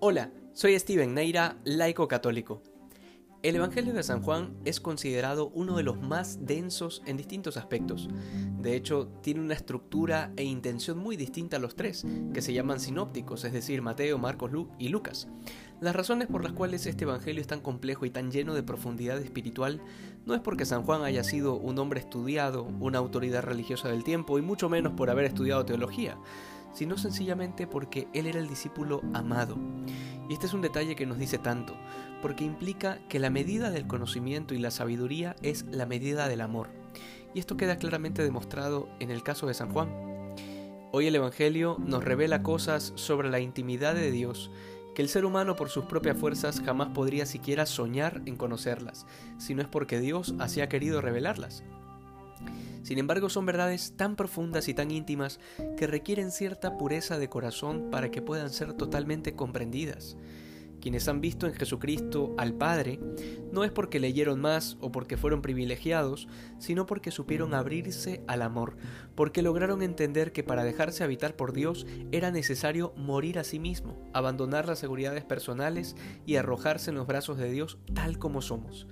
Hola, soy Steven Neira, laico católico. El Evangelio de San Juan es considerado uno de los más densos en distintos aspectos. De hecho, tiene una estructura e intención muy distinta a los tres, que se llaman sinópticos, es decir, Mateo, Marcos y Lucas. Las razones por las cuales este Evangelio es tan complejo y tan lleno de profundidad espiritual no es porque San Juan haya sido un hombre estudiado, una autoridad religiosa del tiempo, y mucho menos por haber estudiado teología, sino sencillamente porque él era el discípulo amado. Y este es un detalle que nos dice tanto, porque implica que la medida del conocimiento y la sabiduría es la medida del amor. Y esto queda claramente demostrado en el caso de San Juan. Hoy el Evangelio nos revela cosas sobre la intimidad de Dios que el ser humano por sus propias fuerzas jamás podría siquiera soñar en conocerlas, si no es porque Dios así ha querido revelarlas. Sin embargo, son verdades tan profundas y tan íntimas que requieren cierta pureza de corazón para que puedan ser totalmente comprendidas. Quienes han visto en Jesucristo al Padre no es porque leyeron más o porque fueron privilegiados, sino porque supieron abrirse al amor, porque lograron entender que para dejarse habitar por Dios era necesario morir a sí mismo, abandonar las seguridades personales y arrojarse en los brazos de Dios tal como somos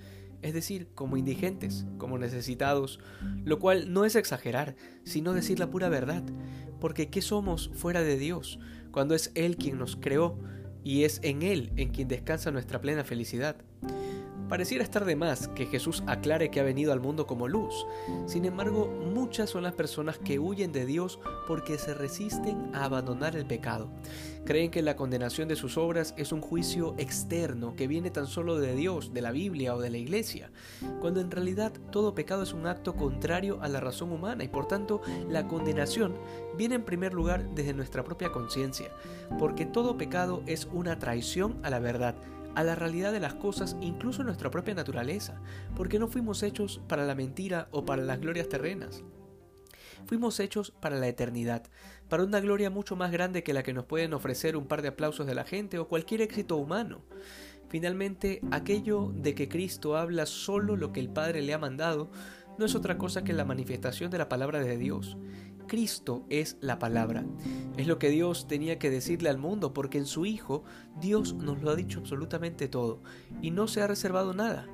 es decir, como indigentes, como necesitados, lo cual no es exagerar, sino decir la pura verdad, porque ¿qué somos fuera de Dios, cuando es Él quien nos creó y es en Él en quien descansa nuestra plena felicidad? Pareciera estar de más que Jesús aclare que ha venido al mundo como luz. Sin embargo, muchas son las personas que huyen de Dios porque se resisten a abandonar el pecado. Creen que la condenación de sus obras es un juicio externo que viene tan solo de Dios, de la Biblia o de la Iglesia, cuando en realidad todo pecado es un acto contrario a la razón humana y por tanto la condenación viene en primer lugar desde nuestra propia conciencia, porque todo pecado es una traición a la verdad a la realidad de las cosas, incluso nuestra propia naturaleza, porque no fuimos hechos para la mentira o para las glorias terrenas. Fuimos hechos para la eternidad, para una gloria mucho más grande que la que nos pueden ofrecer un par de aplausos de la gente o cualquier éxito humano. Finalmente, aquello de que Cristo habla solo lo que el Padre le ha mandado, no es otra cosa que la manifestación de la palabra de Dios. Cristo es la palabra. Es lo que Dios tenía que decirle al mundo, porque en su Hijo Dios nos lo ha dicho absolutamente todo y no se ha reservado nada.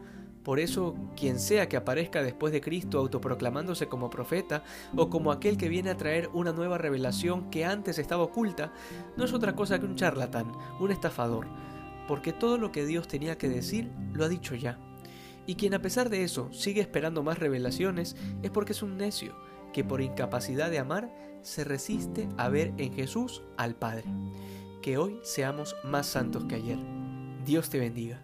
Por eso, quien sea que aparezca después de Cristo autoproclamándose como profeta o como aquel que viene a traer una nueva revelación que antes estaba oculta, no es otra cosa que un charlatán, un estafador, porque todo lo que Dios tenía que decir lo ha dicho ya. Y quien a pesar de eso sigue esperando más revelaciones es porque es un necio, que por incapacidad de amar se resiste a ver en Jesús al Padre. Que hoy seamos más santos que ayer. Dios te bendiga.